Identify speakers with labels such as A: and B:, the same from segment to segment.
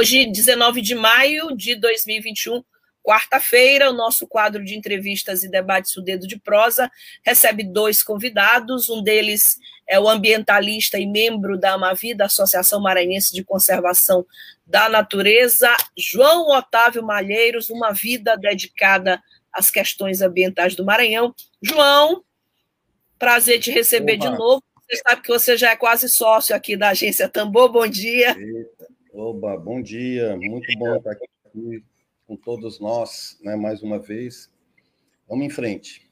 A: Hoje, 19 de maio de 2021, quarta-feira, o nosso quadro de entrevistas e debates O Dedo de Prosa recebe dois convidados. Um deles é o ambientalista e membro da Amavida, Associação Maranhense de Conservação da Natureza, João Otávio Malheiros, uma vida dedicada às questões ambientais do Maranhão. João, prazer te receber de novo. Você sabe que você já é quase sócio aqui da agência Tambor. Bom dia.
B: Oba, bom dia, muito bom estar aqui com todos nós, né, mais uma vez. Vamos em frente.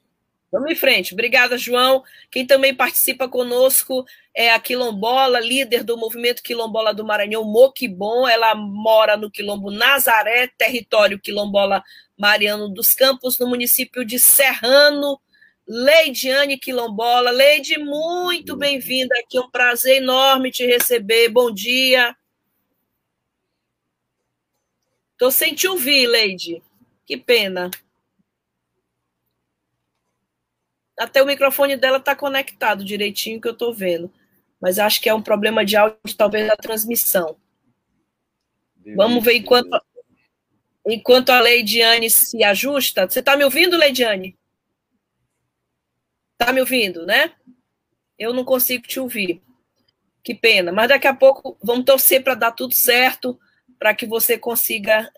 A: Vamos em frente. Obrigada, João. Quem também participa conosco é a Quilombola, líder do movimento Quilombola do Maranhão, Moquibon. Ela mora no Quilombo Nazaré, território Quilombola Mariano dos Campos, no município de Serrano. Leidiane Quilombola. Leide, muito bem-vinda aqui. É um prazer enorme te receber. Bom dia. Tô sem te ouvir, Leide. Que pena. Até o microfone dela tá conectado direitinho que eu tô vendo. Mas acho que é um problema de áudio, talvez da transmissão. Vamos ver enquanto, enquanto a Leidiane se ajusta. Você tá me ouvindo, Leidiane? Tá me ouvindo, né? Eu não consigo te ouvir. Que pena. Mas daqui a pouco vamos torcer para dar tudo certo para que você consiga,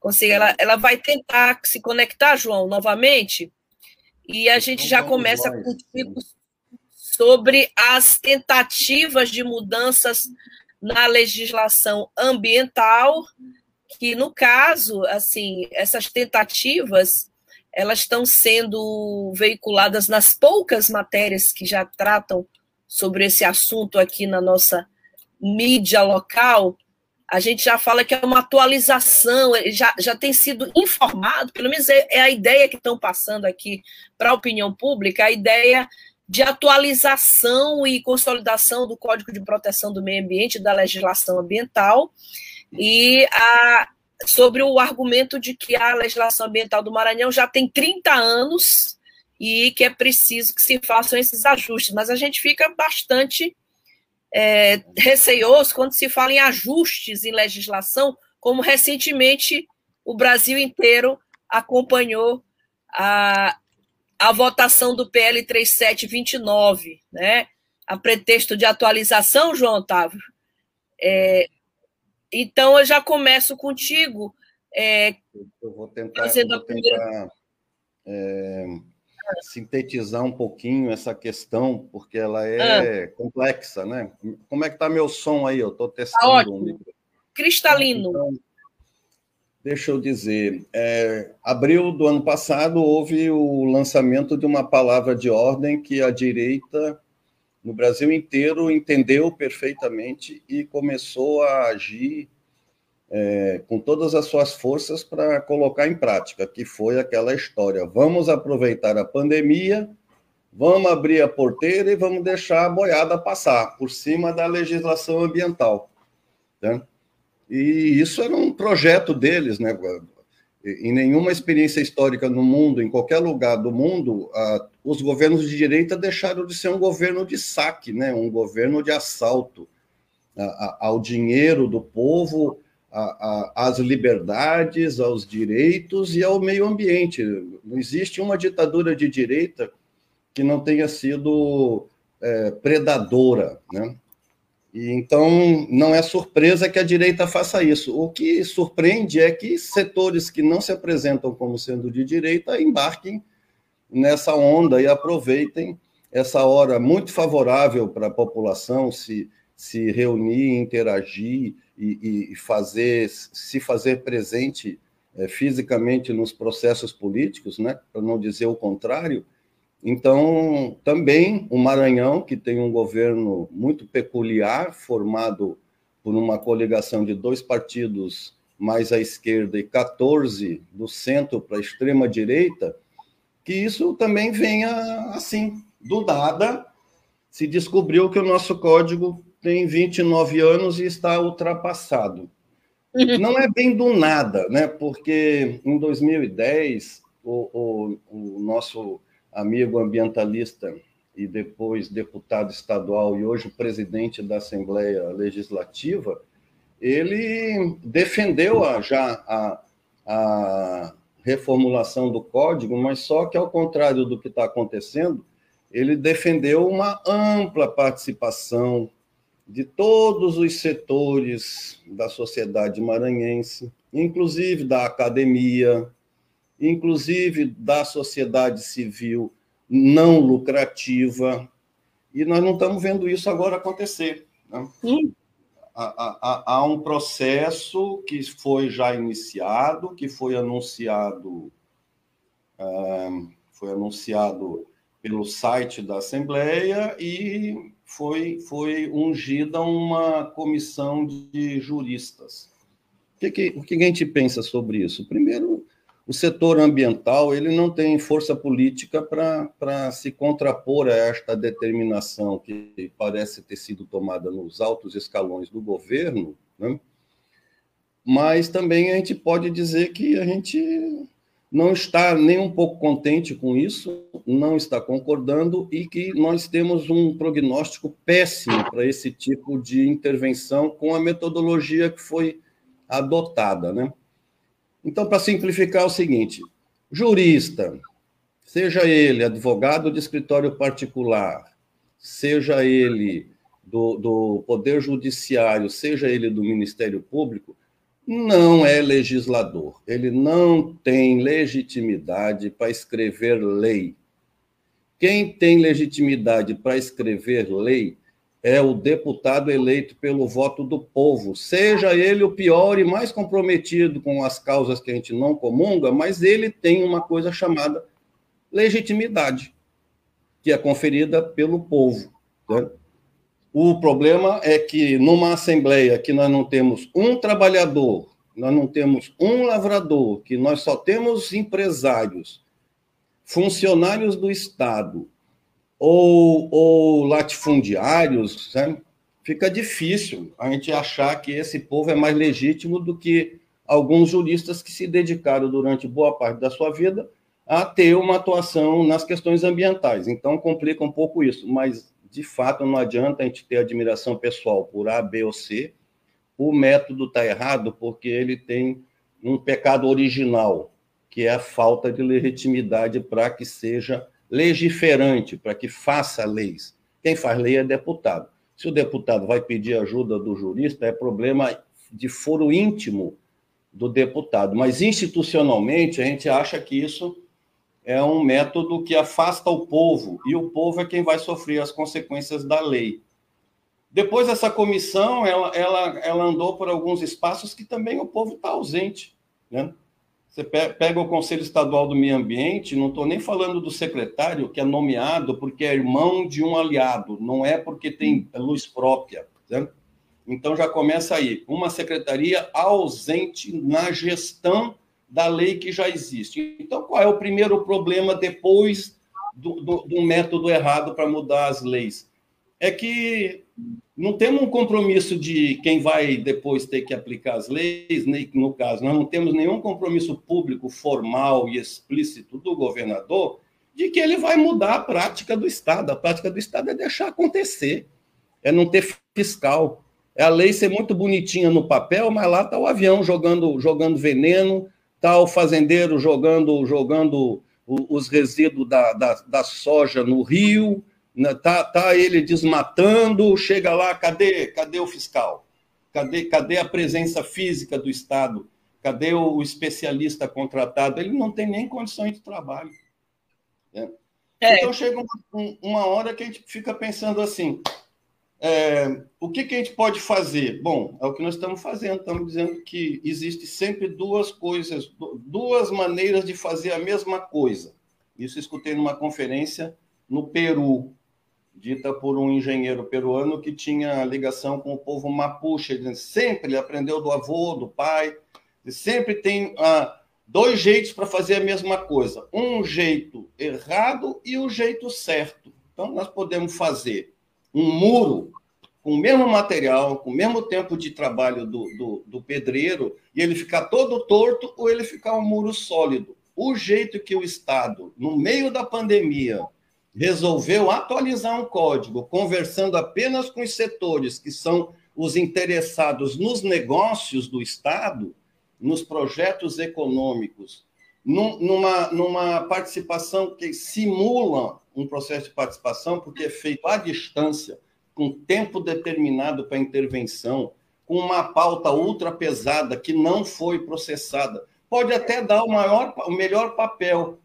A: consiga ela, ela vai tentar se conectar, João, novamente, e a gente já começa contigo sobre as tentativas de mudanças na legislação ambiental, que no caso, assim, essas tentativas elas estão sendo veiculadas nas poucas matérias que já tratam sobre esse assunto aqui na nossa mídia local, a gente já fala que é uma atualização, já, já tem sido informado, pelo menos é, é a ideia que estão passando aqui para a opinião pública, a ideia de atualização e consolidação do Código de Proteção do Meio Ambiente, da legislação ambiental, e a, sobre o argumento de que a legislação ambiental do Maranhão já tem 30 anos e que é preciso que se façam esses ajustes, mas a gente fica bastante é, receioso quando se fala em ajustes em legislação, como recentemente o Brasil inteiro acompanhou a, a votação do PL 3729, né? a pretexto de atualização, João Otávio. É, então, eu já começo contigo. É,
B: eu vou tentar, fazendo eu vou tentar a primeira... é, sintetizar um pouquinho essa questão, porque ela é ah. complexa, né? Como é que está meu som aí? Eu estou testando. Tá um
A: Cristalino. Então,
B: deixa eu dizer, é, abril do ano passado houve o lançamento de uma palavra de ordem que a direita no Brasil inteiro entendeu perfeitamente e começou a agir é, com todas as suas forças para colocar em prática, que foi aquela história: vamos aproveitar a pandemia, vamos abrir a porteira e vamos deixar a boiada passar por cima da legislação ambiental. Né? E isso era um projeto deles, né? Em nenhuma experiência histórica no mundo, em qualquer lugar do mundo, os governos de direita deixaram de ser um governo de saque, né? um governo de assalto ao dinheiro do povo, a, a, às liberdades, aos direitos e ao meio ambiente. Não existe uma ditadura de direita que não tenha sido é, predadora, né? E então não é surpresa que a direita faça isso. O que surpreende é que setores que não se apresentam como sendo de direita embarquem nessa onda e aproveitem essa hora muito favorável para a população se, se reunir, interagir e, e fazer, se fazer presente é, fisicamente nos processos políticos, né, para não dizer o contrário, Então, também o Maranhão, que tem um governo muito peculiar, formado por uma coligação de dois partidos mais à esquerda e 14 do centro para a extrema direita, que isso também venha assim, do nada, se descobriu que o nosso código tem 29 anos e está ultrapassado. Não é bem do nada, né? porque em 2010, o, o, o nosso amigo ambientalista e depois deputado estadual e hoje presidente da Assembleia Legislativa, ele defendeu a, já a, a reformulação do código, mas só que, ao contrário do que está acontecendo, ele defendeu uma ampla participação de todos os setores da sociedade maranhense, inclusive da academia, inclusive da sociedade civil não lucrativa, e nós não estamos vendo isso agora acontecer. Né? Há, há, há, um processo que foi já iniciado, que foi anunciado, uh, foi anunciado pelo site da Assembleia e foi, foi ungida uma comissão de juristas. O que, que, o que a gente pensa sobre isso? Primeiro, o setor ambiental ele não tem força política para se contrapor a esta determinação que parece ter sido tomada nos altos escalões do governo, né? mas também a gente pode dizer que a gente não está nem um pouco contente com isso, não está concordando e que nós temos um prognóstico péssimo para esse tipo de intervenção com a metodologia que foi adotada, né? Então, para simplificar, é o seguinte: jurista, seja ele advogado de escritório particular, seja ele do, do Poder Judiciário, seja ele do Ministério Público, não é legislador. Ele não tem legitimidade para escrever lei. Quem tem legitimidade para escrever lei é o deputado eleito pelo voto do povo, seja ele o pior e mais comprometido com as causas que a gente não comunga, mas ele tem uma coisa chamada legitimidade, que é conferida pelo povo. Né? O problema é que numa assembleia que nós não temos um trabalhador, nós não temos um lavrador, que nós só temos empresários, funcionários do Estado, ou, ou latifundiários, sabe? fica difícil a gente achar que esse povo é mais legítimo do que alguns juristas que se dedicaram durante boa parte da sua vida a ter uma atuação nas questões ambientais. Então, complica um pouco isso, mas, de fato, não adianta a gente ter admiração pessoal por A, B ou C. O método está errado porque ele tem um pecado original, que é a falta de legitimidade para que seja legiferante, para que faça leis. Quem faz lei é deputado. Se o deputado vai pedir ajuda do jurista, é problema de foro íntimo do deputado. Mas institucionalmente, a gente acha que isso é um método que afasta o povo, e o povo é quem vai sofrer as consequências da lei. Depois, essa comissão ela, ela, ela andou por alguns espaços que também o povo está ausente. Né? Você pega o Conselho Estadual do Meio Ambiente, não estou nem falando do secretário, que é nomeado porque é irmão de um aliado, não é porque tem luz própria. Certo? Então já começa aí, uma secretaria ausente na gestão da lei que já existe. Então, qual é o primeiro problema depois do, do, do método errado para mudar as leis? É que não temos um compromisso de quem vai depois ter que aplicar as leis, no caso, nós não temos nenhum compromisso público formal e explícito do governador de que ele vai mudar a prática do Estado. A prática do Estado é deixar acontecer, é não ter fiscal. É a lei ser muito bonitinha no papel, mas lá está o avião jogando, jogando veneno, está o fazendeiro jogando, jogando os resíduos da, da, da soja no rio, né, tá, tá ele desmatando, chega lá, cadê, cadê o fiscal? Cadê, cadê a presença física do Estado? Cadê o, especialista contratado? Ele não tem nem condições de trabalho. Né? É. Então chega uma, uma, hora que a gente fica pensando assim: é, o que, que a gente pode fazer? Bom, é o que nós estamos fazendo. Estamos dizendo que existe sempre duas coisas, duas maneiras de fazer a mesma coisa. Isso escutei numa conferência no Peru, dita por um engenheiro peruano que tinha ligação com o povo mapuche. Ele sempre aprendeu do avô, do pai, sempre tem ah, dois jeitos para fazer a mesma coisa: um jeito errado e o um jeito certo. Então, nós podemos fazer um muro com o mesmo material, com o mesmo tempo de trabalho do, do, do pedreiro, e ele ficar todo torto ou ele ficar um muro sólido. O jeito que o Estado, no meio da pandemia, resolveu atualizar um código, conversando apenas com os setores que são os interessados nos negócios do Estado, nos projetos econômicos, numa, numa participação que simula um processo de participação, porque é feito à distância, com tempo determinado para intervenção, com uma pauta ultra pesada que não foi processada. Pode até dar o, maior, o melhor papel,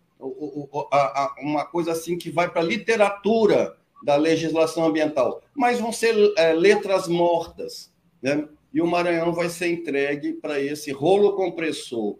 B: uma coisa assim que vai para a literatura da legislação ambiental, mas vão ser é, letras mortas, né? E o Maranhão vai ser entregue para esse rolo compressor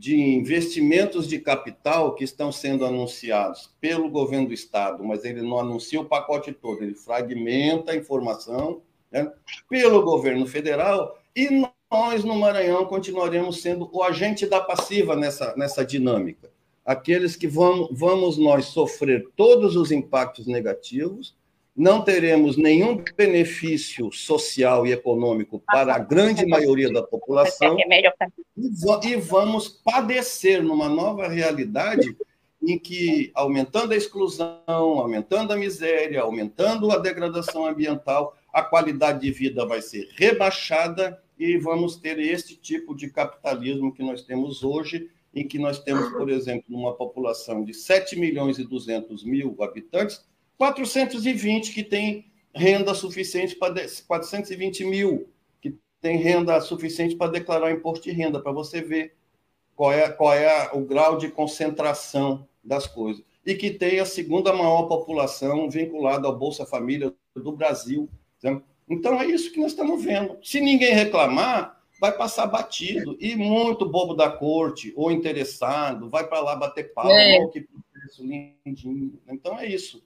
B: de investimentos de capital que estão sendo anunciados pelo governo do estado, mas ele não anuncia o pacote todo, ele fragmenta a informação né, pelo governo federal e nós no Maranhão continuaremos sendo o agente da passiva nessa, nessa dinâmica. Aqueles que vamos, vamos nós sofrer todos os impactos negativos, não teremos nenhum benefício social e econômico para a grande maioria da população e vamos padecer numa nova realidade em que, aumentando a exclusão, aumentando a miséria, aumentando a degradação ambiental, a qualidade de vida vai ser rebaixada e vamos ter este tipo de capitalismo que nós temos hoje, em que nós temos, por exemplo, numa população de 7 milhões e 200 mil habitantes, 420 que tem renda suficiente para 420 mil que tem renda suficiente para declarar imposto de renda, para você ver qual é, qual é o grau de concentração das coisas. E que tem a segunda maior população vinculada ao Bolsa Família do Brasil. Então é isso que nós estamos vendo. Se ninguém reclamar, vai passar batido. E muito bobo da corte, ou interessado, vai para lá bater palma, é. que processo lindinho. Então é isso.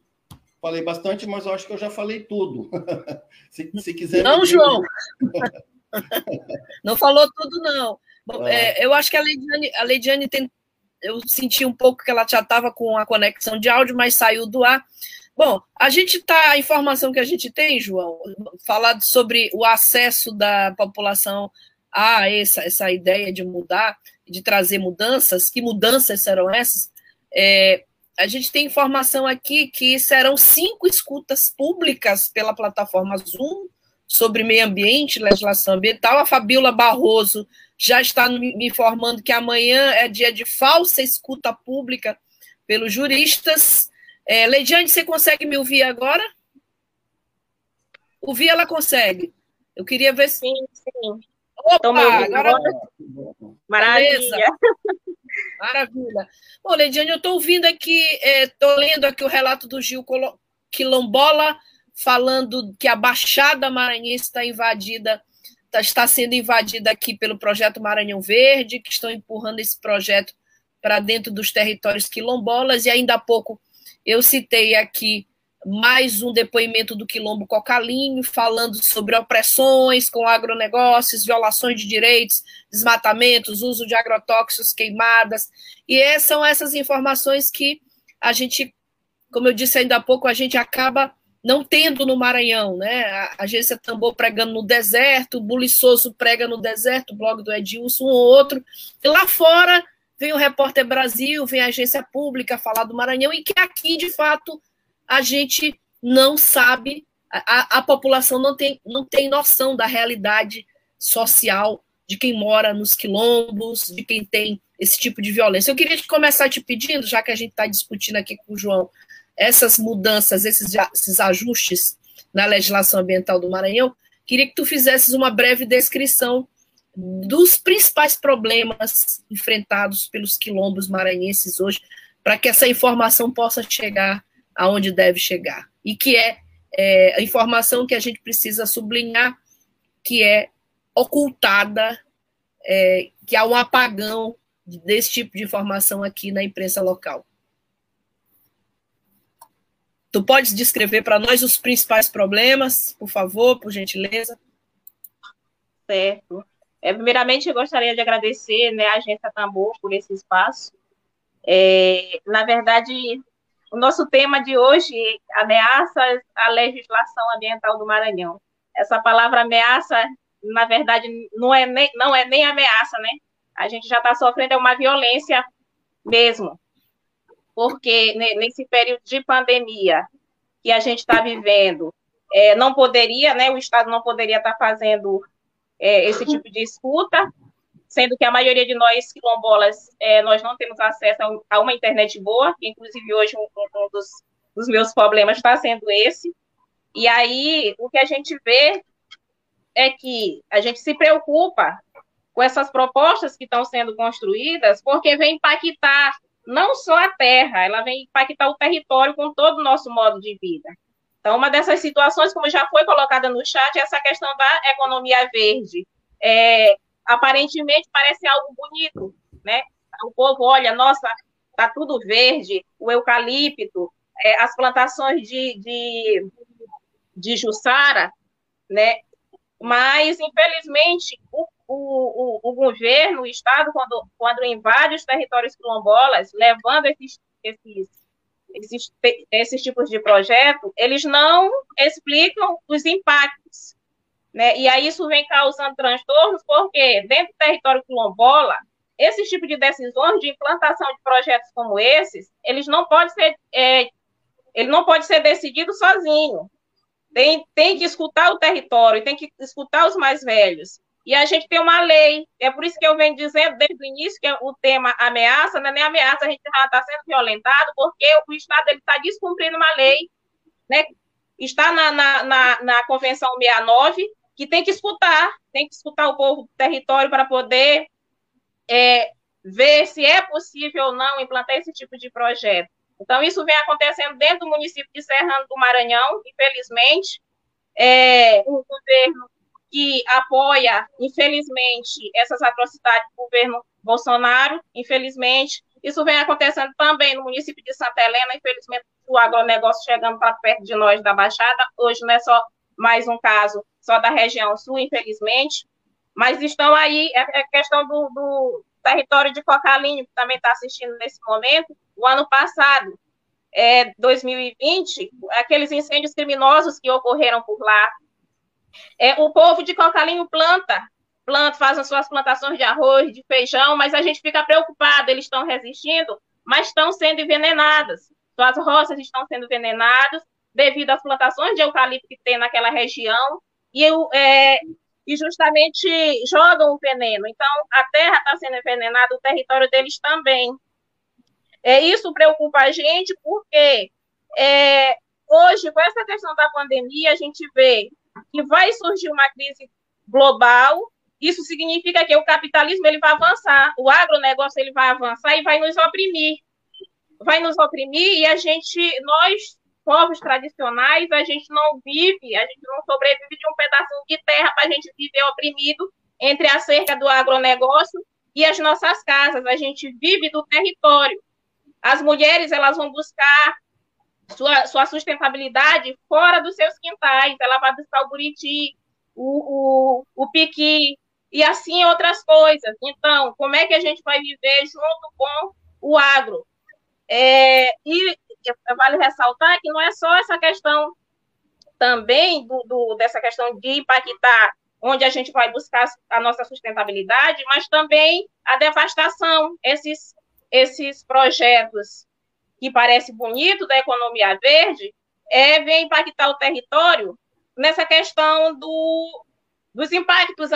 B: Falei bastante, mas eu acho que eu já falei tudo. se, se quiser.
A: Não, João! não falou tudo, não. Bom, é. É, eu acho que a Leidiane, a Leidiane tem. Eu senti um pouco que ela já estava com a conexão de áudio, mas saiu do ar. Bom, a gente está, a informação que a gente tem, João, falado sobre o acesso da população há essa, essa ideia de mudar, de trazer mudanças, que mudanças serão essas? É, a gente tem informação aqui que serão cinco escutas públicas pela plataforma Zoom sobre meio ambiente, legislação ambiental. A Fabiola Barroso já está me informando que amanhã é dia de falsa escuta pública pelos juristas. É, Leidiane, você consegue me ouvir agora? Ouvir ela consegue. Eu queria ver se. Sim, sim. Opa, agora... Maravilha. Maravilha. Bom, Leidiane, eu estou ouvindo aqui, estou é, lendo aqui o relato do Gil Quilombola, falando que a Baixada Maranhense está invadida, tá, está sendo invadida aqui pelo projeto Maranhão Verde, que estão empurrando esse projeto para dentro dos territórios quilombolas, e ainda há pouco eu citei aqui mais um depoimento do Quilombo Cocalinho, falando sobre opressões com agronegócios, violações de direitos, desmatamentos, uso de agrotóxicos, queimadas. E são essas informações que a gente, como eu disse ainda há pouco, a gente acaba não tendo no Maranhão, né? A agência Tambor pregando no deserto, o Buliçoso prega no deserto, o blog do Edilson, um ou outro. E lá fora vem o Repórter Brasil, vem a agência pública falar do Maranhão, e que aqui, de fato, a gente não sabe, a, a população não tem, não tem noção da realidade social de quem mora nos quilombos, de quem tem esse tipo de violência. Eu queria começar te pedindo, já que a gente está discutindo aqui com o João, essas mudanças, esses, esses ajustes na legislação ambiental do Maranhão, queria que tu fizesses uma breve descrição dos principais problemas enfrentados pelos quilombos maranhenses hoje, para que essa informação possa chegar aonde deve chegar. E que é, é a informação que a gente precisa sublinhar, que é ocultada, é, que há um apagão desse tipo de informação aqui na imprensa local. Tu podes descrever para nós os principais problemas, por favor, por gentileza?
C: Certo. É, primeiramente, eu gostaria de agradecer né, a Agência Tambor por esse espaço. É, na verdade, o nosso tema de hoje, ameaças à legislação ambiental do Maranhão. Essa palavra ameaça, na verdade, não é nem, não é nem ameaça, né? A gente já está sofrendo uma violência mesmo. Porque nesse período de pandemia que a gente está vivendo, é, não poderia, né? O Estado não poderia estar tá fazendo é, esse tipo de escuta, sendo que a maioria de nós quilombolas, é, nós não temos acesso a, uma internet boa, inclusive hoje um, um dos, dos meus problemas está sendo esse. E aí, o que a gente vê é que a gente se preocupa com essas propostas que estão sendo construídas, porque vem impactar não só a terra, ela vem impactar o território com todo o nosso modo de vida. Então, uma dessas situações, como já foi colocada no chat, é essa questão da economia verde. É, aparentemente parece algo bonito, né? O povo olha, nossa, tá tudo verde, o eucalipto, é, as plantações de, de, de Jussara, né? Mas, infelizmente, o, o, o, o governo, o Estado, quando, quando invade os territórios quilombolas, levando esses, esses esses, esses tipos de projeto, eles não explicam os impactos. Né? E aí isso vem causando transtornos, porque dentro do território quilombola, esse tipo de decisões de implantação de projetos como esses, eles não podem ser, é, ele não pode ser decidido sozinho. Tem, tem que escutar o território, tem que escutar os mais velhos. E a gente tem uma lei, é por isso que eu venho dizendo desde o início que o tema ameaça, não é nem ameaça, a gente já está sendo violentado, porque o Estado está descumprindo uma lei, né? está na, na, na, na, Convenção 69, que tem que escutar, tem que escutar o povo do território para poder é, ver se é possível ou não implantar esse tipo de projeto. Então, isso vem acontecendo dentro do município de Serrano do Maranhão, infelizmente, é, o governo que apoia, infelizmente, essas atrocidades do governo Bolsonaro, infelizmente. Isso vem acontecendo também no município de Santa Helena, infelizmente, o agronegócio chegando para perto de nós da Baixada. Hoje não é só mais um caso só da região sul, infelizmente, mas estão aí, é, é questão do, do território de Cocalinho, que também está assistindo nesse momento. O ano passado, é, 2020, aqueles incêndios criminosos que ocorreram por lá, é, o povo de Cocalinho planta, planta, faz as suas plantações de arroz, de feijão, mas a gente fica preocupado, eles estão resistindo, mas estão sendo envenenadas. Suas roças estão sendo envenenadas devido às plantações de eucalipto que tem naquela região, e, é, e justamente jogam o veneno. Então, a terra está sendo envenenada, o território deles também. É, isso preocupa a gente porque é, hoje, com essa questão da pandemia, a gente vê que vai surgir uma crise global, isso significa que o capitalismo ele vai avançar, o agronegócio ele vai avançar e vai nos oprimir. Vai nos oprimir e a gente, nós, povos tradicionais, a gente não vive, a gente não sobrevive de um pedacinho de terra para a gente viver oprimido entre a cerca do agronegócio e as nossas casas. A gente vive do território. As mulheres elas vão buscar sua, sua sustentabilidade fora dos seus quintais. Ela vai buscar o buriti, o, o, o piqui, e assim outras coisas. Então, como é que a gente vai viver junto com o agro? É, e vale ressaltar que não é só essa questão também do, do, dessa questão de impactar onde a gente vai buscar a nossa sustentabilidade, mas também a devastação, esses, esses projetos que parece bonito da economia verde, é, vem impactar o território nessa questão do, dos impactos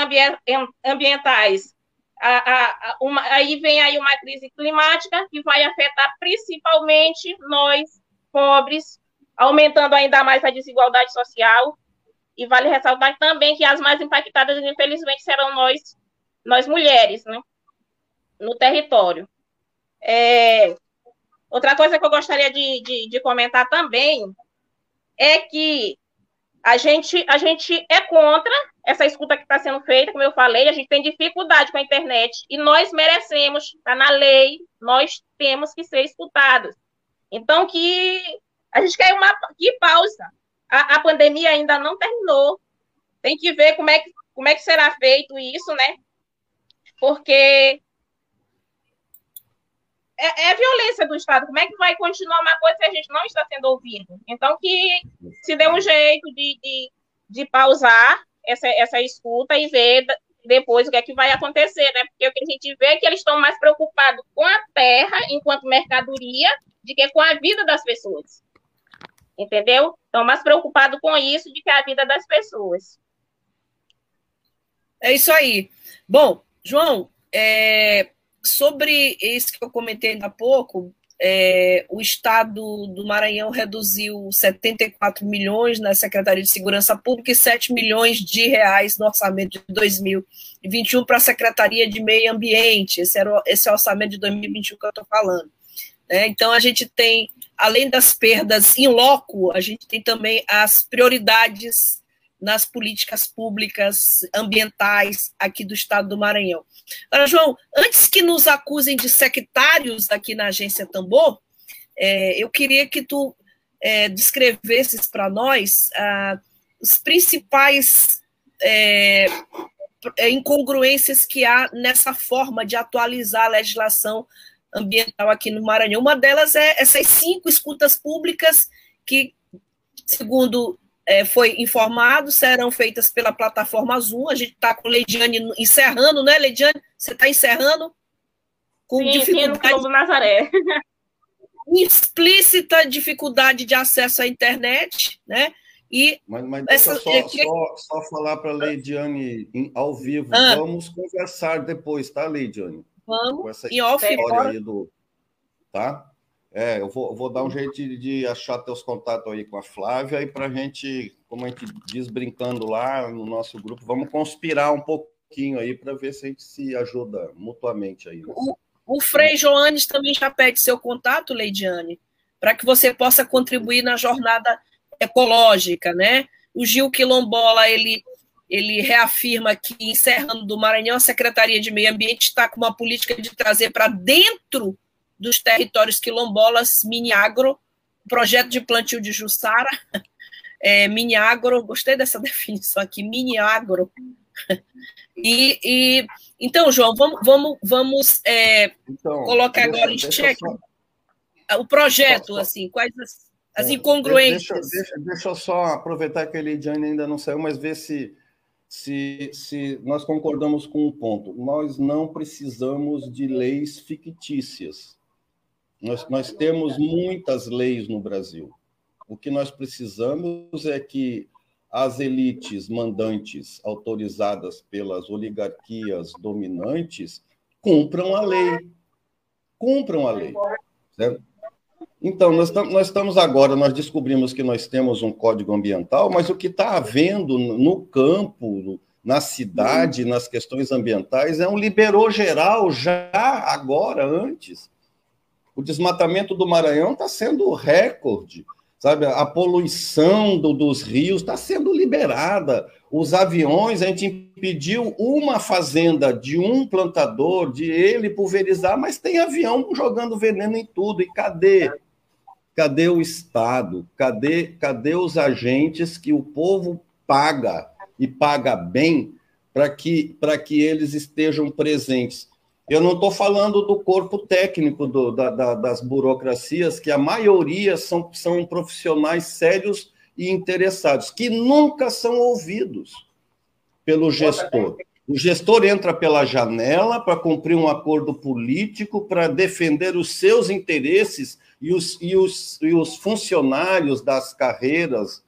C: ambientais. A, a, uma, aí vem aí uma crise climática que vai afetar principalmente nós, pobres, aumentando ainda mais a desigualdade social. E vale ressaltar também que as mais impactadas, infelizmente, serão nós, nós mulheres, né, no território. É, Outra coisa que eu gostaria de, de, de comentar também é que a gente, a gente é contra essa escuta que está sendo feita, como eu falei, a gente tem dificuldade com a internet e nós merecemos, está na lei, nós temos que ser escutados. Então, que A gente quer uma que pausa. A, a pandemia ainda não terminou. Tem que ver como é que, como é que será feito isso, né? Porque é, é violência do Estado. Como é que vai continuar uma coisa se a gente não está sendo ouvido? Então, que se dê um jeito de, de, de pausar essa, essa escuta e ver depois o que é que vai acontecer, né? Porque o que a gente vê é que eles estão mais preocupados com a terra enquanto mercadoria do que com a vida das pessoas. Entendeu? Estão mais preocupados com isso do que a vida das pessoas.
A: É isso aí. Bom, João, é, sobre isso que eu comentei ainda há pouco, é, o Estado do Maranhão reduziu 74 milhões na Secretaria de Segurança Pública e 7 milhões de reais no orçamento de 2021 para a Secretaria de Meio Ambiente. Esse, era, esse é o orçamento de 2021 que eu estou falando. Né? Então, a gente tem, além das perdas em loco, a gente tem também as prioridades nas políticas públicas ambientais aqui do estado do Maranhão. Agora, João, antes que nos acusem de sectários aqui na agência Tambor, é, eu queria que tu é, descrevesses para nós ah, os principais é, é, incongruências que há nessa forma de atualizar a legislação ambiental aqui no Maranhão. Uma delas é essas cinco escutas públicas que, segundo é, foi informado, serão feitas pela plataforma Zoom. A gente está com Leidiane encerrando, né, Leidiane? Você está encerrando?
C: Com sim, dificuldade. Sim, Nazaré.
A: explícita dificuldade de acesso à internet, né?
B: E mas, mas essa, só, só, só, falar para a Leidiane ao vivo. Ah. Vamos conversar depois, tá, Leidiane?
A: Vamos.
B: Com essa história aí do. Tá? É, eu vou, vou dar um jeito de, de, achar teus contatos aí com a Flávia e para a gente, como a gente diz brincando lá no nosso grupo, vamos conspirar um pouquinho aí para ver se a gente se ajuda mutuamente aí. Né?
A: O, o Frei Joanes também já pede seu contato, Leidiane, para que você possa contribuir na jornada ecológica, né? O Gil Quilombola, ele, ele reafirma que, encerrando do Maranhão, a Secretaria de Meio Ambiente está com uma política de trazer para dentro dos territórios quilombolas, mini-agro, projeto de plantio de Jussara, é, mini-agro, gostei dessa definição aqui, mini-agro. E, e, então, João, vamos, vamos, vamos é, então, colocar deixa, agora em xeque só... o projeto, só, assim, quais as, as é, incongruências.
B: Deixa, deixa, deixa, eu só aproveitar que a Elidiane ainda não saiu, mas ver se, se, se nós concordamos com um ponto. Nós não precisamos de leis fictícias. Nós, nós temos muitas leis no Brasil. O que nós precisamos é que as elites mandantes autorizadas pelas oligarquias dominantes cumpram a lei. Cumpram a lei. Certo? Então, nós, nós estamos agora, nós descobrimos que nós temos um código ambiental, mas o que está havendo no campo, na cidade, nas questões ambientais, é um liberou geral já agora, antes. O desmatamento do Maranhão está sendo recorde, sabe? A poluição do, dos rios está sendo liberada. Os aviões, a gente impediu uma fazenda de um plantador, de ele pulverizar, mas tem avião jogando veneno em tudo. E cadê? Cadê o Estado? Cadê, cadê os agentes que o povo paga e paga bem para que, que eles estejam presentes? Eu não estou falando do corpo técnico do, da, da, das burocracias, que a maioria são, são profissionais sérios e interessados, que nunca são ouvidos pelo gestor. O gestor entra pela janela para cumprir um acordo político, para defender os seus interesses e os, e os, e os funcionários das carreiras,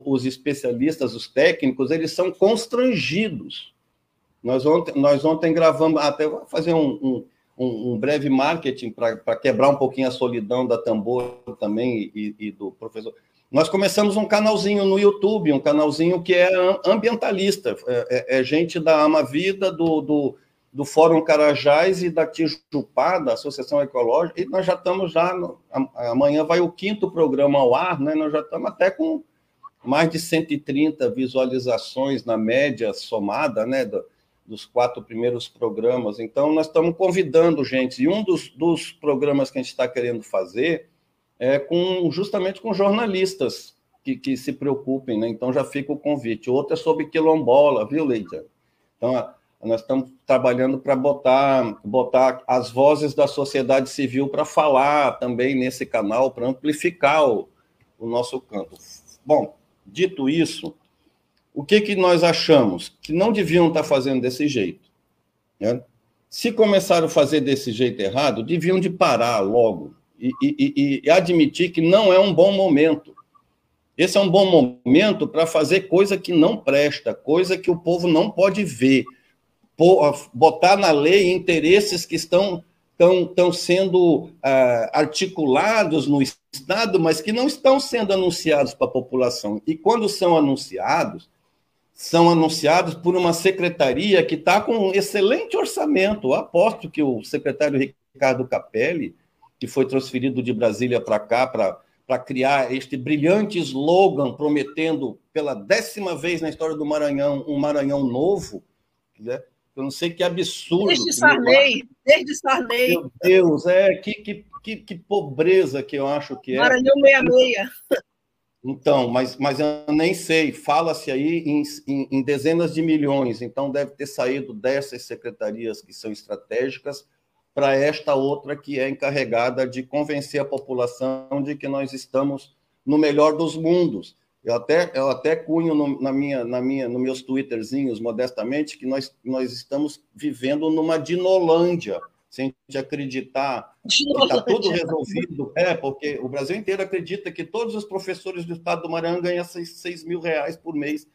B: os especialistas, os técnicos, eles são constrangidos nós ontem, nós ontem gravamos, até vou fazer um, um, um breve marketing para quebrar um pouquinho a solidão da Tambor também e, e, do professor. Nós começamos um canalzinho no YouTube, um canalzinho que é ambientalista, é, é, é gente da Ama Vida, do, do, do, Fórum Carajás e da Tijupá, da Associação Ecológica, e nós já estamos já, no, amanhã vai o quinto programa ao ar, né? nós já estamos até com mais de 130 visualizações na média somada, né, do, dos quatro primeiros programas. Então, nós estamos convidando gente. E um dos, dos programas que a gente está querendo fazer é com justamente com jornalistas que, que se preocupem, né? Então já fica o convite. Outro é sobre quilombola, viu, Leidia? Então, nós estamos trabalhando para botar, botar as vozes da sociedade civil para falar também nesse canal, para amplificar o, o nosso campo. Bom, dito isso, o que, que nós achamos? Que não deviam estar fazendo desse jeito. Né? Se começaram a fazer desse jeito errado, deviam de parar logo e, e, e admitir que não é um bom momento. Esse é um bom momento para fazer coisa que não presta, coisa que o povo não pode ver, botar na lei interesses que estão, estão, estão sendo uh, articulados no Estado, mas que não estão sendo anunciados para a população. E quando são anunciados, são anunciados por uma secretaria que está com um excelente orçamento. Eu aposto que o secretário Ricardo Capelli, que foi transferido de Brasília para cá para criar este brilhante slogan prometendo pela décima vez na história do Maranhão um Maranhão novo, né? Eu não sei que absurdo.
A: Desde Sarney, desde Sarney.
B: Meu Deus, é que, que, que, que, pobreza que eu acho que é.
A: Maranhão meia-meia.
B: Então, mas, mas eu nem sei. Fala-se aí em, em, em dezenas de milhões, então deve ter saído dessas secretarias que são estratégicas para esta outra que é encarregada de convencer a população de que nós estamos no melhor dos mundos. Eu até, eu até cunho no, na minha, na minha, nos meus twitterzinhos, modestamente, que nós, nós estamos vivendo numa dinolândia, sem acreditar que está tudo resolvido. É, porque o Brasil inteiro acredita que todos os professores do estado do Maranhão ganham 6, 6 mil reais por mês.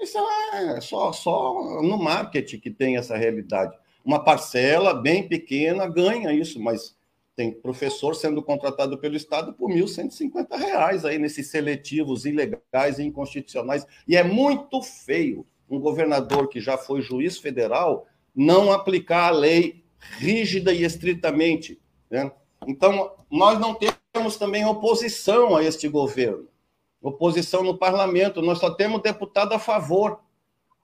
B: Isso é só, só no marketing que tem essa realidade uma parcela bem pequena ganha isso, mas tem professor sendo contratado pelo Estado por R$ 1.150 aí nesses seletivos ilegais e inconstitucionais. E é muito feio um governador que já foi juiz federal não aplicar a lei rígida e estritamente. Né? Então, nós não temos também oposição a este governo, oposição no parlamento, nós só temos deputado a favor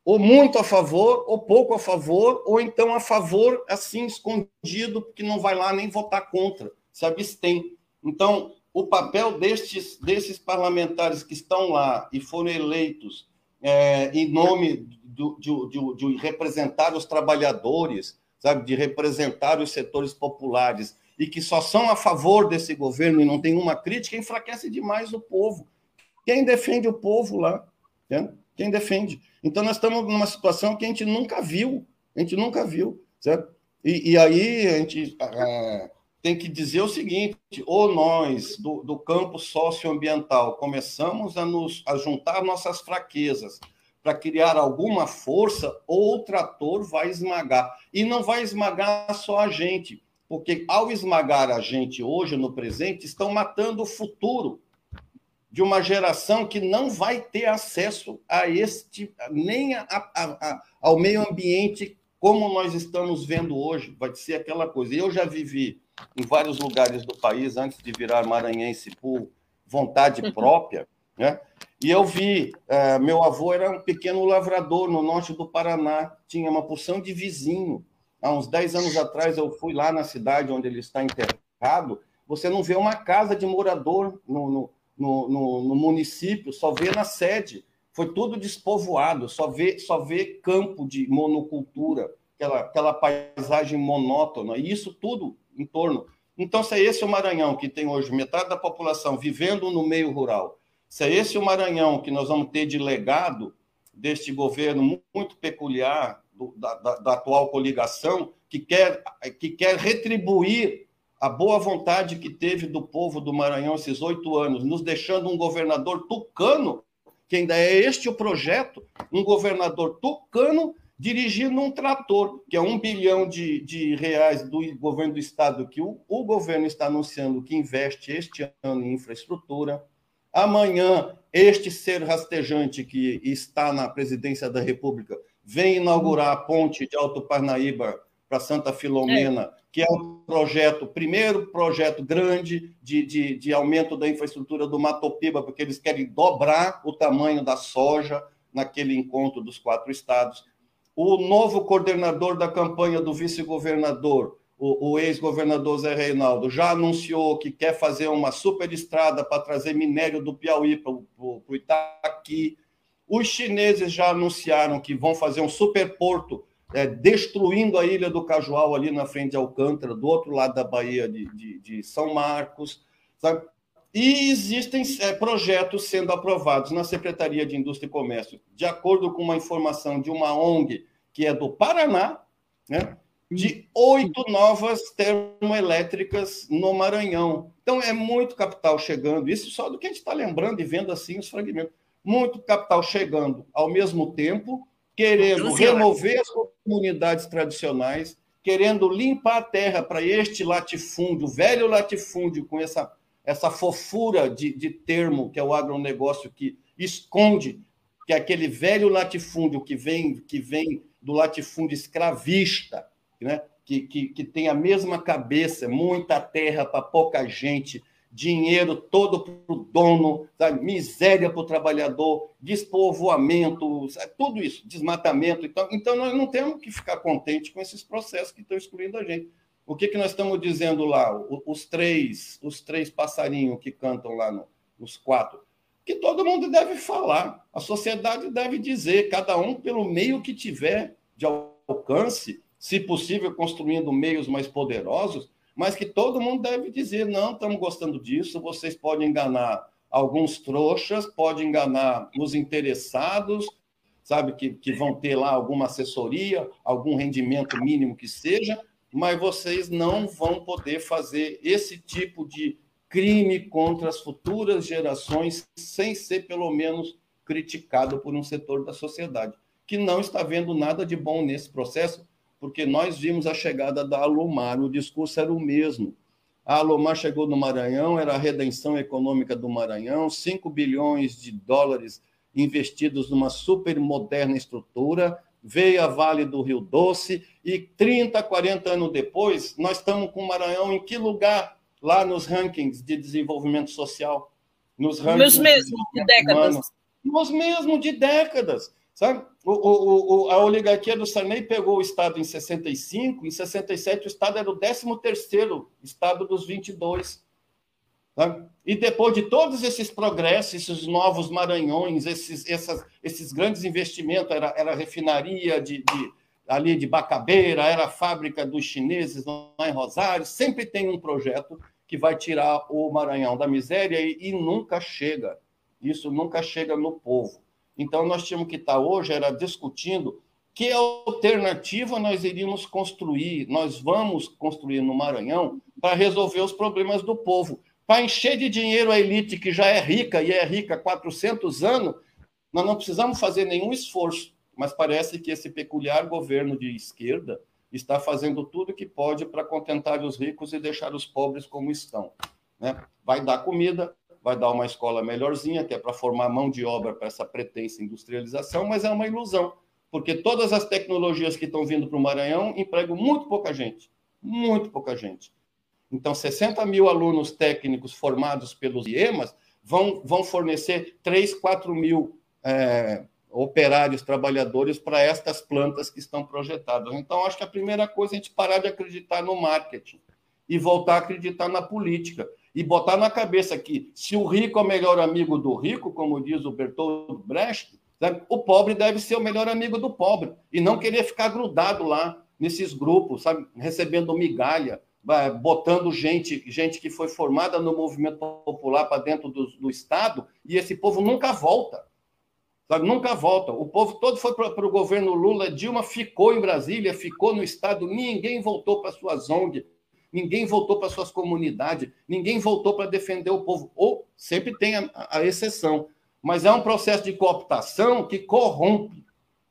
B: ou muito a favor, ou pouco a favor, ou então a favor, assim, escondido, porque não vai lá nem votar contra, se abstém. Então, o papel destes, desses parlamentares que estão lá e foram eleitos é, em nome de, de, de, representar os trabalhadores, sabe, de representar os setores populares, e que só são a favor desse governo e não tem uma crítica, enfraquece demais o povo. Quem defende o povo lá? Quem defende? Então, nós estamos numa situação que a gente nunca viu, a gente nunca viu, certo? E, e aí a gente é, tem que dizer o seguinte: ou nós, do, do campo socioambiental, começamos a, nos, a juntar nossas fraquezas para criar alguma força, ou o trator vai esmagar. E não vai esmagar só a gente, porque ao esmagar a gente hoje, no presente, estão matando o futuro de uma geração que não vai ter acesso a este, nem a, a, a, ao meio ambiente como nós estamos vendo hoje. Vai ser aquela coisa. Eu já vivi em vários lugares do país antes de virar maranhense por vontade própria, né? E eu vi, uh, meu avô era um pequeno lavrador no norte do Paraná, tinha uma porção de vizinho. Há uns 10 anos atrás eu fui lá na cidade onde ele está enterrado, você não vê uma casa de morador no, no no, no, no município, só vê na sede. Foi tudo despovoado, só vê, só vê campo de monocultura, aquela, aquela paisagem monótona, e isso tudo em torno. Então, se é esse o Maranhão que tem hoje metade da população vivendo no meio rural, se é esse o Maranhão que nós vamos ter de legado deste governo muito peculiar, do, da, da, da, atual coligação, que quer, que quer retribuir a boa vontade que teve do povo do Maranhão esses oito anos, nos deixando um governador tucano, que ainda é este o projeto, um governador tucano dirigindo um trator, que é um bilhão de, de reais do governo do estado, que o, o governo está anunciando que investe este ano em infraestrutura. Amanhã, este ser rastejante que está na presidência da República vem inaugurar a ponte de Alto Parnaíba para Santa Filomena, é. que é um projeto, primeiro projeto grande de, de, de aumento da infraestrutura do Matopiba, porque eles querem dobrar o tamanho da soja naquele encontro dos quatro estados. O novo coordenador da campanha do vice-governador, o, o ex-governador Zé Reinaldo já anunciou que quer fazer uma super estrada para trazer minério do Piauí para o Itaqui. Os chineses já anunciaram que vão fazer um super porto é, destruindo a ilha do Cajual ali na frente de Alcântara, do outro lado da Baía de, de, de São Marcos. Sabe? E existem é, projetos sendo aprovados na Secretaria de Indústria e Comércio, de acordo com uma informação de uma ONG que é do Paraná, né? De oito novas termoelétricas no Maranhão. Então, é muito capital chegando, isso só do que a gente está lembrando e vendo assim os fragmentos. Muito capital chegando ao mesmo tempo, querendo remover as comunidades tradicionais, querendo limpar a terra para este latifúndio, velho latifúndio, com essa, essa fofura de, de termo, que é o agronegócio, que esconde que é aquele velho latifúndio que vem, que vem do latifúndio escravista, né? que, que, que tem a mesma cabeça, muita terra para pouca gente, dinheiro todo para o dono, sabe? miséria para o trabalhador, despovoamento, sabe? tudo isso, desmatamento. Então, então, nós não temos que ficar contentes com esses processos que estão excluindo a gente. O que, que nós estamos dizendo lá? Os três, os três passarinhos que cantam lá, no, os quatro, que todo mundo deve falar, a sociedade deve dizer, cada um pelo meio que tiver de alcance, se possível, construindo meios mais poderosos, mas que todo mundo deve dizer: não, estamos gostando disso, vocês podem enganar alguns trouxas, podem enganar os interessados, sabe, que, que vão ter lá alguma assessoria, algum rendimento mínimo que seja, mas vocês não vão poder fazer esse tipo de crime contra as futuras gerações sem ser, pelo menos, criticado por um setor da sociedade, que não está vendo nada de bom nesse processo, porque nós vimos a chegada da Alomar, o discurso era o mesmo. A Alomar chegou no Maranhão, era a redenção econômica do Maranhão, 5 bilhões de dólares investidos numa super moderna estrutura, veio a Vale do Rio Doce e 30, 40 anos depois, nós estamos com o Maranhão em que lugar lá nos rankings de desenvolvimento social?
A: Nos rankings nos mesmos de, décadas.
B: Nos mesmos de décadas. Sabe? O, o, o, a oligarquia do Sarney pegou o Estado em 65, em 67 o Estado era o 13º Estado dos 22. Sabe? E depois de todos esses progressos, esses novos Maranhões, esses, essas, esses grandes investimentos, era, era refinaria de, de, ali de Bacabeira, era fábrica dos chineses lá em Rosário, sempre tem um projeto que vai tirar o Maranhão da miséria e, e nunca chega. Isso nunca chega no povo. Então, nós tínhamos que estar hoje era discutindo que alternativa nós iríamos construir, nós vamos construir no Maranhão para resolver os problemas do povo. Para encher de dinheiro a elite que já é rica e é rica há 400 anos, nós não precisamos fazer nenhum esforço, mas parece que esse peculiar governo de esquerda está fazendo tudo o que pode para contentar os ricos e deixar os pobres como estão. Né? Vai dar comida, vai dar uma escola melhorzinha, que é para formar mão de obra para essa pretensa industrialização, mas é uma ilusão, porque todas as tecnologias que estão vindo para o Maranhão empregam muito pouca gente, muito pouca gente. Então, 60 mil alunos técnicos formados pelos IEMAS vão, vão fornecer 3, 4 mil é, operários, trabalhadores para estas plantas que estão projetadas. Então, acho que a primeira coisa é a gente parar de acreditar no marketing e voltar a acreditar na política e botar na cabeça que se o rico é o melhor amigo do rico, como diz o Bertolt Brecht, sabe? o pobre deve ser o melhor amigo do pobre e não querer ficar grudado lá nesses grupos, sabe, recebendo migalha, botando gente, gente que foi formada no movimento popular para dentro do, do Estado e esse povo nunca volta. Sabe? Nunca volta. O povo todo foi para o governo Lula, Dilma ficou em Brasília, ficou no Estado, ninguém voltou para suas ONG, ninguém voltou para suas comunidades, ninguém voltou para defender o povo. Ou sempre tem a, a, exceção. Mas é um processo de cooptação que corrompe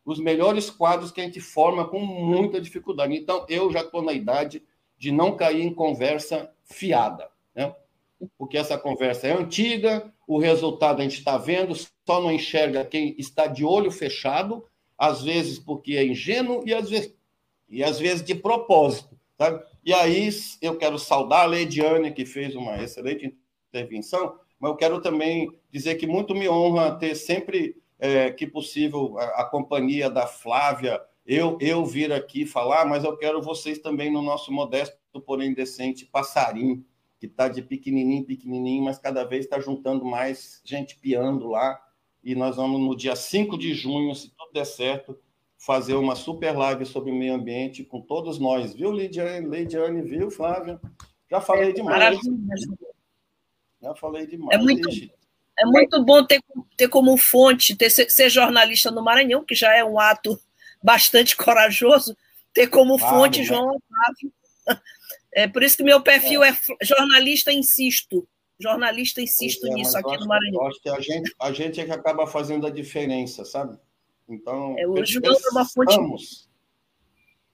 B: os melhores quadros que a gente forma com muita dificuldade. Então, eu já estou na idade de não cair em conversa fiada, né? porque essa conversa é antiga, o resultado a gente está vendo, só não enxerga quem está de olho fechado, às vezes porque é ingênuo e às vezes, e às vezes de propósito. Sabe? E aí eu quero saudar a Leidiane, que fez uma excelente intervenção, mas eu quero também dizer que muito me honra ter sempre é, que possível a, a, companhia da Flávia eu, eu vir aqui falar, mas eu quero vocês também no nosso modesto, porém decente, passarinho, que está de pequenininho, pequenininho, mas cada vez está juntando mais gente piando lá. E nós vamos, no dia 5 de junho, se tudo der certo, fazer uma super live sobre o meio ambiente com todos nós. Viu, Lidiane? Lidiane, viu, Flávia? Já falei é, demais. Maravilha. Já falei demais.
A: É muito, é muito bom ter, ter como fonte, ter, ser jornalista no Maranhão, que já é um ato bastante corajoso, ter como fonte né? João Otávio. É por isso que meu perfil é, é jornalista insisto. Jornalista insisto é, nisso aqui no Maranhão.
B: Acho que a gente, a gente é que acaba fazendo a diferença, sabe? Então,
A: é, o João é uma fonte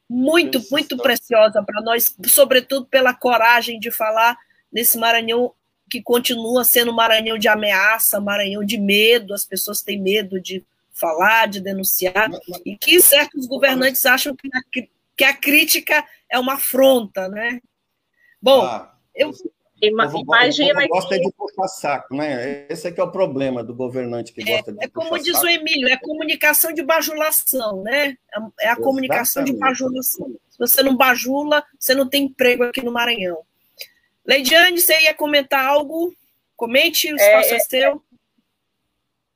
A: muito, muito preciosa para nós, sobretudo pela coragem de falar nesse Maranhão que continua sendo Maranhão de ameaça, Maranhão de medo, as pessoas têm medo de falar, de denunciar, e que certos governantes acham que a, que a crítica é uma afronta, né? Bom, ah, eu...
B: Imagina que... gosta de puxar saco, né? Esse é que é o problema do governante que gosta é, de
A: É como diz saco. o Emílio, é comunicação de bajulação, né? É a Exatamente. comunicação de bajulação. Se você não bajula, você não tem emprego aqui no Maranhão. Leidiane, você ia comentar algo? Comente, o espaço é, é seu.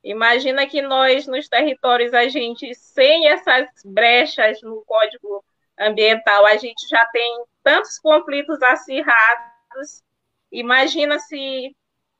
C: Imagina que nós, nos territórios, a gente, sem essas brechas no código ambiental, a gente já tem tantos conflitos acirrados. Imagina se,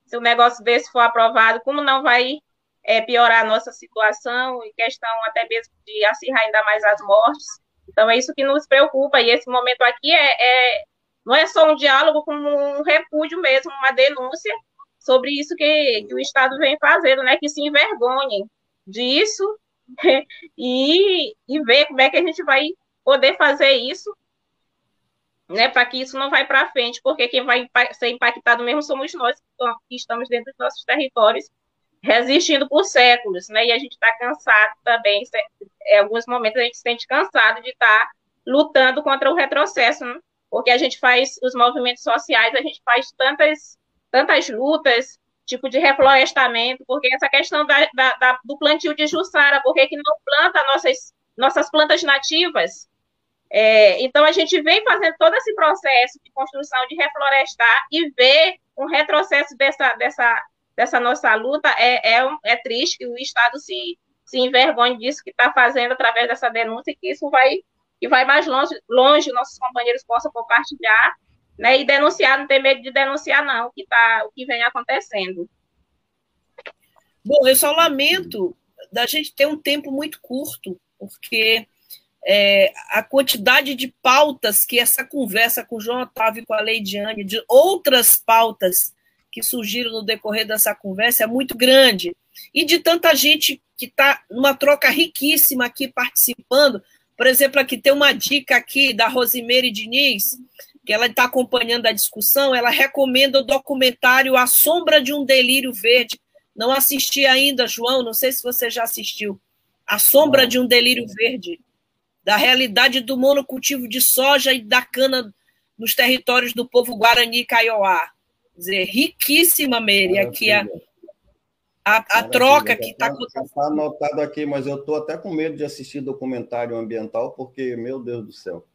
C: se o negócio desse for aprovado, como não vai é, piorar a nossa situação, em questão até mesmo de acirrar ainda mais as mortes. Então, é isso que nos preocupa, e esse momento aqui é, é não é só um diálogo, como um repúdio mesmo, uma denúncia sobre isso que, que o Estado vem fazendo, né? Que se envergonhem disso e, e ver como é que a gente vai poder fazer isso, né? Para que isso não vai para frente, porque quem vai ser impactado mesmo somos nós que estamos dentro dos nossos territórios, resistindo por séculos, né? E a gente está cansado também, em alguns momentos a gente se sente cansado de estar tá lutando contra o retrocesso, né? porque a gente faz os movimentos sociais, a gente faz tantas, tantas lutas, tipo de reflorestamento, porque essa questão da, da, da, do plantio de Jussara, porque que não planta nossas, nossas plantas nativas. É, então, a gente vem fazendo todo esse processo de construção, de reflorestar, e ver um retrocesso dessa, dessa, dessa nossa luta é, é, é triste que o Estado se, se envergonhe disso que está fazendo através dessa denúncia, e que isso vai e vai mais longe, longe nossos companheiros possam compartilhar, né, e denunciar, não ter medo de denunciar não, o que tá, o que vem acontecendo.
A: Bom, eu só lamento da gente ter um tempo muito curto, porque é, a quantidade de pautas que essa conversa com o João Otávio e com a Leidiane, de outras pautas que surgiram no decorrer dessa conversa é muito grande. E de tanta gente que está numa troca riquíssima aqui participando, por exemplo, aqui tem uma dica aqui da Rosimeire Diniz, que ela está acompanhando a discussão, ela recomenda o documentário A Sombra de um Delírio Verde. Não assisti ainda, João, não sei se você já assistiu. A Sombra de um Delírio Verde, da realidade do monocultivo de soja e da cana nos territórios do povo Guarani Kaiowá. Quer dizer, riquíssima, Meire, aqui a, a, a troca que está
B: acontecendo. Está anotado aqui, mas eu estou até com medo de assistir documentário ambiental, porque, meu Deus do céu.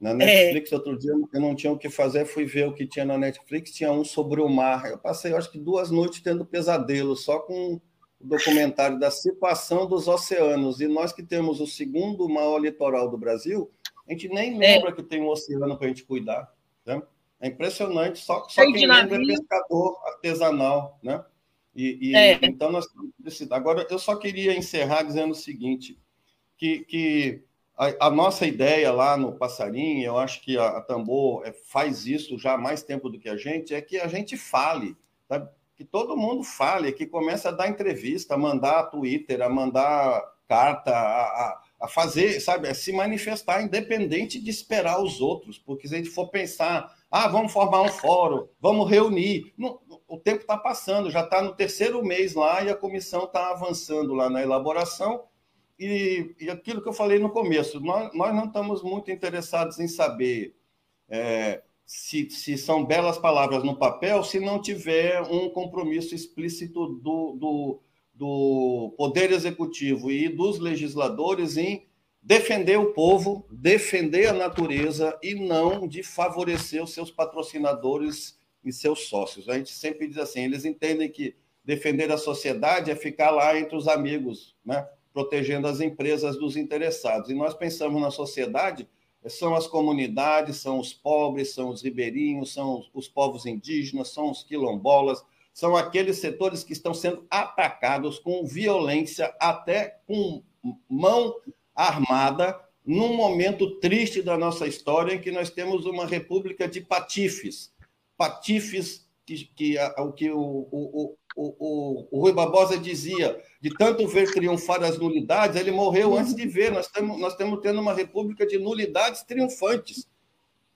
B: Na é. Netflix, é. outro dia, eu não tinha o que fazer, fui ver o que tinha na Netflix, tinha um sobre o mar. Eu passei, acho que, duas noites tendo pesadelo, só com o documentário da situação dos oceanos. E nós que temos o segundo maior litoral do Brasil, a gente nem é. lembra é. que tem um oceano para a gente cuidar. Né? É impressionante, só, só quem lembra é pescador artesanal, né? E, e é. então nós precisamos. Agora, eu só queria encerrar dizendo o seguinte: que, que a, a, nossa ideia lá no Passarinho, eu acho que a, a Tambor é, faz isso já há mais tempo do que a gente, é que a gente fale, sabe? Que todo mundo fale, que comece a dar entrevista, a mandar Twitter, a mandar carta, a, a, a fazer, sabe, a se manifestar independente de esperar os outros, porque se a gente for pensar, ah, vamos formar um fórum, vamos reunir, não, o tempo está passando, já está no terceiro mês lá e a comissão está avançando lá na elaboração. E, e, aquilo que eu falei no começo, nós, nós não estamos muito interessados em saber é, se, se, são belas palavras no papel, se não tiver um compromisso explícito do, do, do Poder Executivo e dos legisladores em defender o povo, defender a natureza e não de favorecer os seus patrocinadores e seus sócios. A gente sempre diz assim, eles entendem que defender a sociedade é ficar lá entre os amigos, né? protegendo as empresas dos interessados. E nós pensamos na sociedade, são as comunidades, são os pobres, são os ribeirinhos, são os povos indígenas, são os quilombolas, são aqueles setores que estão sendo atacados com violência, até com mão armada num momento triste da nossa história em que nós temos uma república de patifes, patifes que, que, que o, o, o, o, Rui Barbosa dizia, de tanto ver triunfar as nulidades, ele morreu antes de ver. Nós estamos, nós estamos tendo uma república de nulidades triunfantes,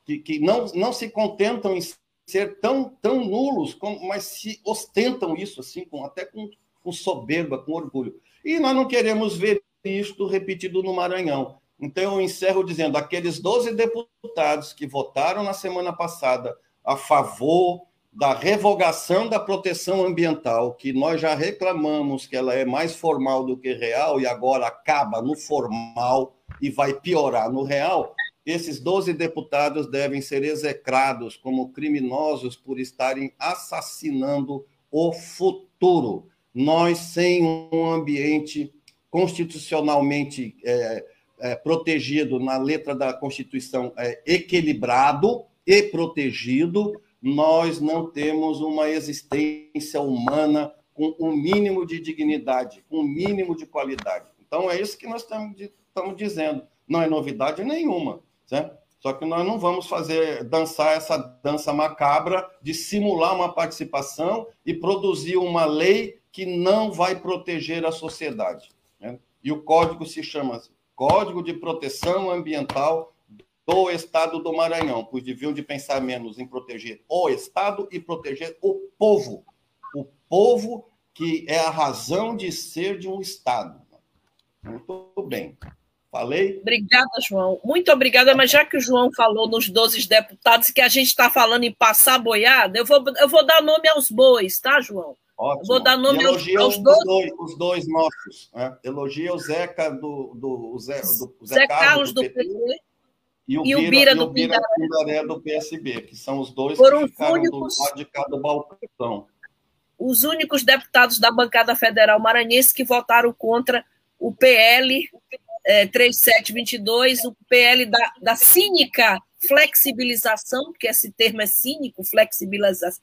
B: que, que não, não se contentam em ser tão, tão nulos, como, mas se ostentam isso, assim, com, até com, com soberba, com orgulho. E nós não queremos ver isto repetido no Maranhão. Então, eu encerro dizendo: aqueles 12 deputados que votaram na semana passada a favor da revogação da proteção ambiental, que nós já reclamamos que ela é mais formal do que real e agora acaba no formal e vai piorar no real, esses 12 deputados devem ser execrados como criminosos por estarem assassinando o futuro. Nós, sem um ambiente constitucionalmente é, é, protegido na letra da Constituição, é, equilibrado e protegido, nós não temos uma existência humana com um mínimo de dignidade, com um mínimo de qualidade. Então, é isso que nós estamos, dizendo. Não é novidade nenhuma. Certo? Só que nós não vamos fazer dançar essa dança macabra de simular uma participação e produzir uma lei que não vai proteger a sociedade. Né? E o código se chama Código de Proteção Ambiental do Estado do Maranhão, pois deviam de pensar menos em proteger o Estado e proteger o povo. O povo que é a razão de ser de um Estado. Muito bem. Falei?
A: Obrigada, João. Muito obrigada, mas já que o João falou nos 12 deputados que a gente está falando em passar boiada, eu vou, eu vou dar nome aos bois, tá, João?
B: Ótimo. Vou dar nome aos, aos dois. dois. Os dois nossos. Né? Elogia o Zeca do, do, Zé, do Zé, Zé Carlos, do, do PT, e o, e o Bira, do, Bira Pindaré do PSB, que são os dois Foram que ficaram únicos, do lado de cada balcão.
A: Os únicos deputados da bancada federal maranhense que votaram contra o PL é, 3722, o PL da, da cínica flexibilização, porque esse termo é cínico, flexibilização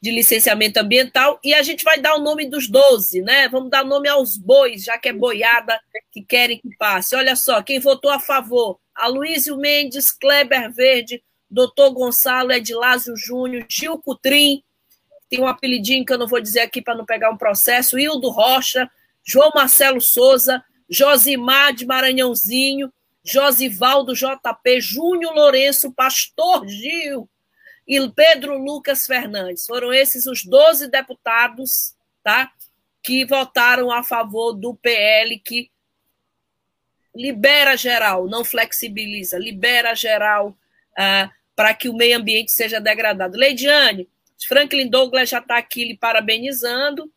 A: de licenciamento ambiental, e a gente vai dar o nome dos 12, né? Vamos dar nome aos bois, já que é boiada que querem que passe. Olha só, quem votou a favor: Aloysio Mendes, Kleber Verde, Doutor Gonçalo, Edilásio Júnior, Gil Cutrim, tem um apelidinho que eu não vou dizer aqui para não pegar um processo, Hildo Rocha, João Marcelo Souza, Josimar de Maranhãozinho, Josivaldo JP, Júnior Lourenço, Pastor Gil e Pedro Lucas Fernandes. Foram esses os 12 deputados tá, que votaram a favor do PL que libera geral, não flexibiliza, libera geral ah, para que o meio ambiente seja degradado. Leidiane, Franklin Douglas já está aqui lhe parabenizando.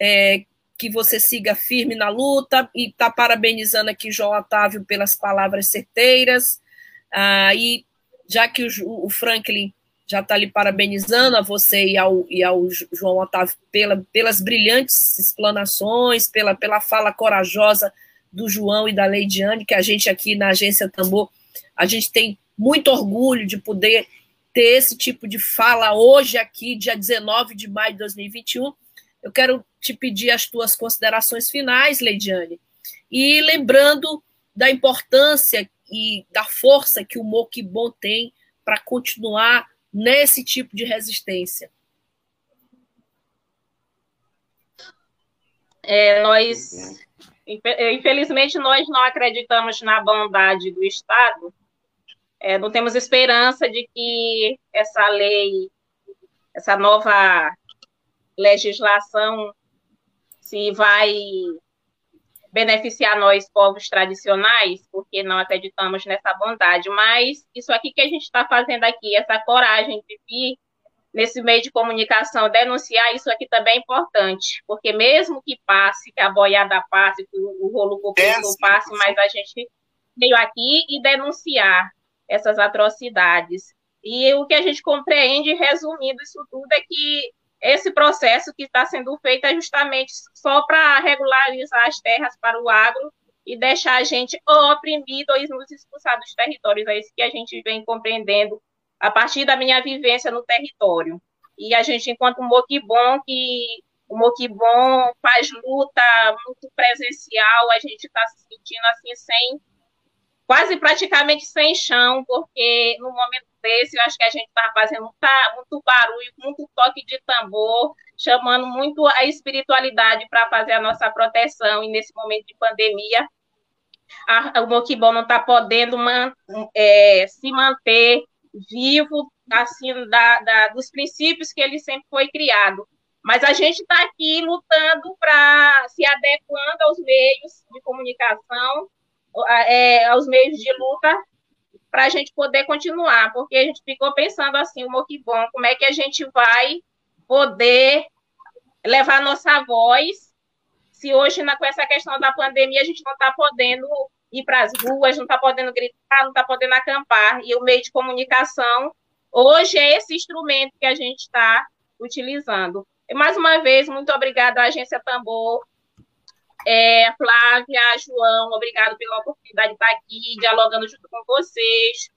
A: É, que você siga firme na luta e está parabenizando aqui João Otávio pelas palavras certeiras. Ah, e já que o, o Franklin já está lhe parabenizando a você e ao, e ao João Otávio pela, pelas brilhantes explanações, pela, pela fala corajosa do João e da Leidiane, que a gente aqui na Agência Tambor, a gente tem muito orgulho de poder ter esse tipo de fala hoje aqui, dia 19 de maio de 2021, eu quero te pedir as tuas considerações finais, Leidiane, e lembrando da importância e da força que o Moquibon tem para continuar nesse tipo de resistência.
C: É, nós, infelizmente, nós não acreditamos na bondade do Estado. É, não temos esperança de que essa lei, essa nova legislação se vai beneficiar nós, povos tradicionais, porque não acreditamos nessa bondade. Mas isso aqui que a gente está fazendo aqui, essa coragem de vir nesse meio de comunicação, denunciar isso aqui também é importante, porque mesmo que passe, que a boiada passe, que o rolo compressor passe, mas a gente veio aqui e denunciar essas atrocidades. E o que a gente compreende, resumindo isso tudo, é que esse processo que está sendo feito é justamente só para regularizar as terras para o agro e deixar a gente oprimido ou nos expulsar dos territórios. É isso que a gente vem compreendendo a partir da minha vivência no território. E a gente, enquanto Moquibom, que o Moquibom faz luta muito presencial, a gente está se sentindo assim sem quase praticamente sem chão, porque no momento desse eu acho que a gente está fazendo muito barulho, muito toque de tambor, chamando muito a espiritualidade para fazer a nossa proteção, e nesse momento de pandemia, a, o Moquibom não está podendo man, é, se manter vivo, assim, da, da, dos princípios que ele sempre foi criado. Mas a gente está aqui lutando para se adequando aos meios de comunicação, é, aos meios de luta, para a gente poder continuar, porque a gente ficou pensando assim, o Moquibom, como é que a gente vai poder levar nossa voz, se hoje, na, com essa questão da pandemia, a gente não está podendo ir para as ruas, não está podendo gritar, não está podendo acampar. E o meio de comunicação, hoje, é esse instrumento que a gente está utilizando. E, mais uma vez, muito obrigada à Agência Tambor, é, Flávia, João, obrigado pela oportunidade de estar aqui dialogando junto com vocês.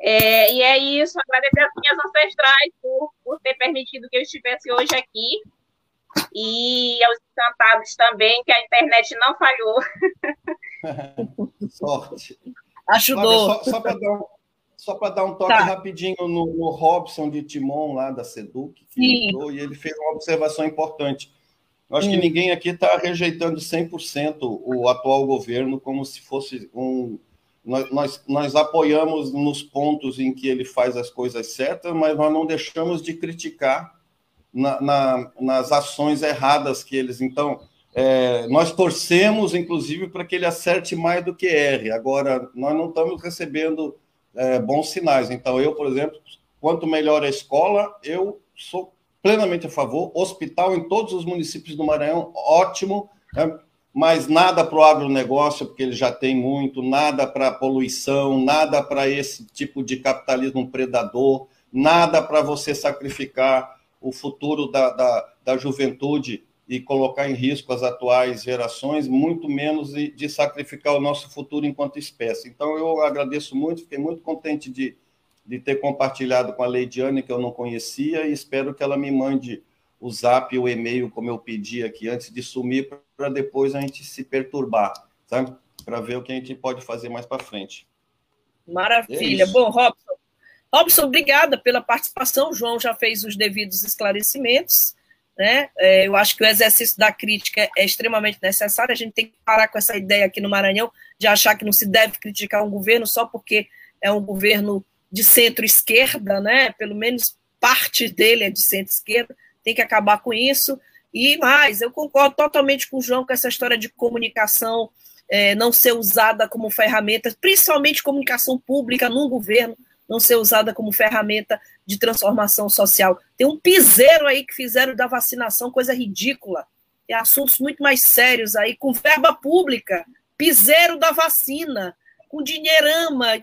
C: É, e é isso, agradecer às minhas ancestrais por, por ter permitido que eu estivesse hoje aqui. E aos encantados também, que a internet não falhou.
B: Sorte.
A: Ajudou.
B: Só, só para dar, um, dar um toque tá. rapidinho no, no, Robson de Timon, lá da Seduc, que entrou, e ele fez uma observação importante. Eu acho hum. que ninguém aqui está rejeitando 100% o atual governo como se fosse um. Nós, nós, apoiamos nos pontos em que ele faz as coisas certas, mas nós não deixamos de criticar na, na, nas ações erradas que eles. Então, é, nós torcemos, inclusive, para que ele acerte mais do que erre. Agora, nós não estamos recebendo é, bons sinais. Então, eu, por exemplo, quanto melhor a escola, eu sou plenamente a favor. Hospital em todos os municípios do Maranhão, ótimo. Né? Mas nada para o agronegócio, porque ele já tem muito, nada para a poluição, nada para esse tipo de capitalismo predador, nada para você sacrificar o futuro da, da, da juventude e colocar em risco as atuais gerações, muito menos de, de, sacrificar o nosso futuro enquanto espécie. Então, eu agradeço muito, fiquei muito contente de, de ter compartilhado com a Leidiane, que eu não conhecia, e espero que ela me mande o zap o e-mail, como eu pedi aqui, antes de sumir, para depois a gente se perturbar, sabe? Para ver o que a gente pode fazer mais para frente.
A: Maravilha. É Bom, Robson, Robson, obrigada pela participação. O João já fez os devidos esclarecimentos. Né? É, eu acho que o exercício da crítica é extremamente necessário. A gente tem que parar com essa ideia aqui no Maranhão de achar que não se deve criticar um governo só porque é um governo de centro-esquerda, né? Pelo menos parte dele é de centro-esquerda. Tem que acabar com isso. E mais, eu concordo totalmente com o João com essa história de comunicação é, não ser usada como ferramenta, principalmente comunicação pública num governo, não ser usada como ferramenta de transformação social. Tem um piseiro aí que fizeram da vacinação, coisa ridícula. Tem assuntos muito mais sérios aí, com verba pública, piseiro da vacina, com dinheirama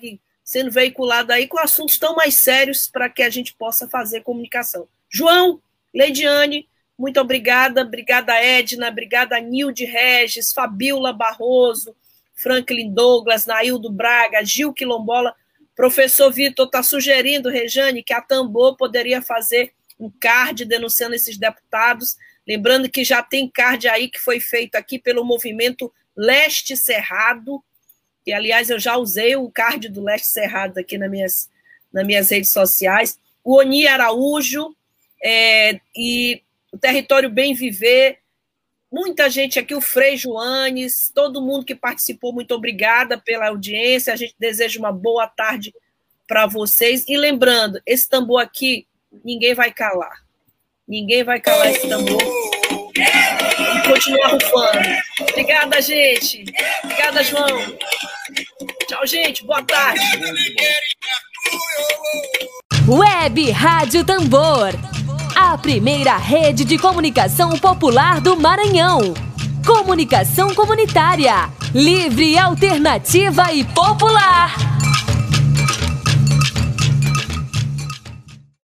A: sendo veiculado aí, com assuntos tão mais sérios para que a gente possa fazer comunicação. João, Leidiane, muito obrigada. Obrigada, Edna. Obrigada, Nilde Regis, Fabiola Barroso, Franklin Douglas, Naildo Braga, Gil Quilombola. Professor Vitor está sugerindo, Rejane, que a Tambor poderia fazer um card denunciando esses deputados. Lembrando que já tem card aí que foi feito aqui pelo movimento Leste Cerrado, aliás eu já usei o card do Leste Cerrado aqui nas minhas, nas minhas redes sociais. O Oni Araújo é, e o Território Bem Viver Muita gente aqui, o Frei Joanes, todo mundo que participou, muito obrigada pela audiência. A gente deseja uma boa tarde para vocês. E lembrando, esse tambor aqui, ninguém vai calar. Ninguém vai calar esse tambor. E continuar rufando. Obrigada, gente. Obrigada, João. Tchau, gente. Boa tarde.
D: Web Rádio Tambor. A primeira rede de comunicação popular do Maranhão. Comunicação comunitária. Livre, alternativa e popular.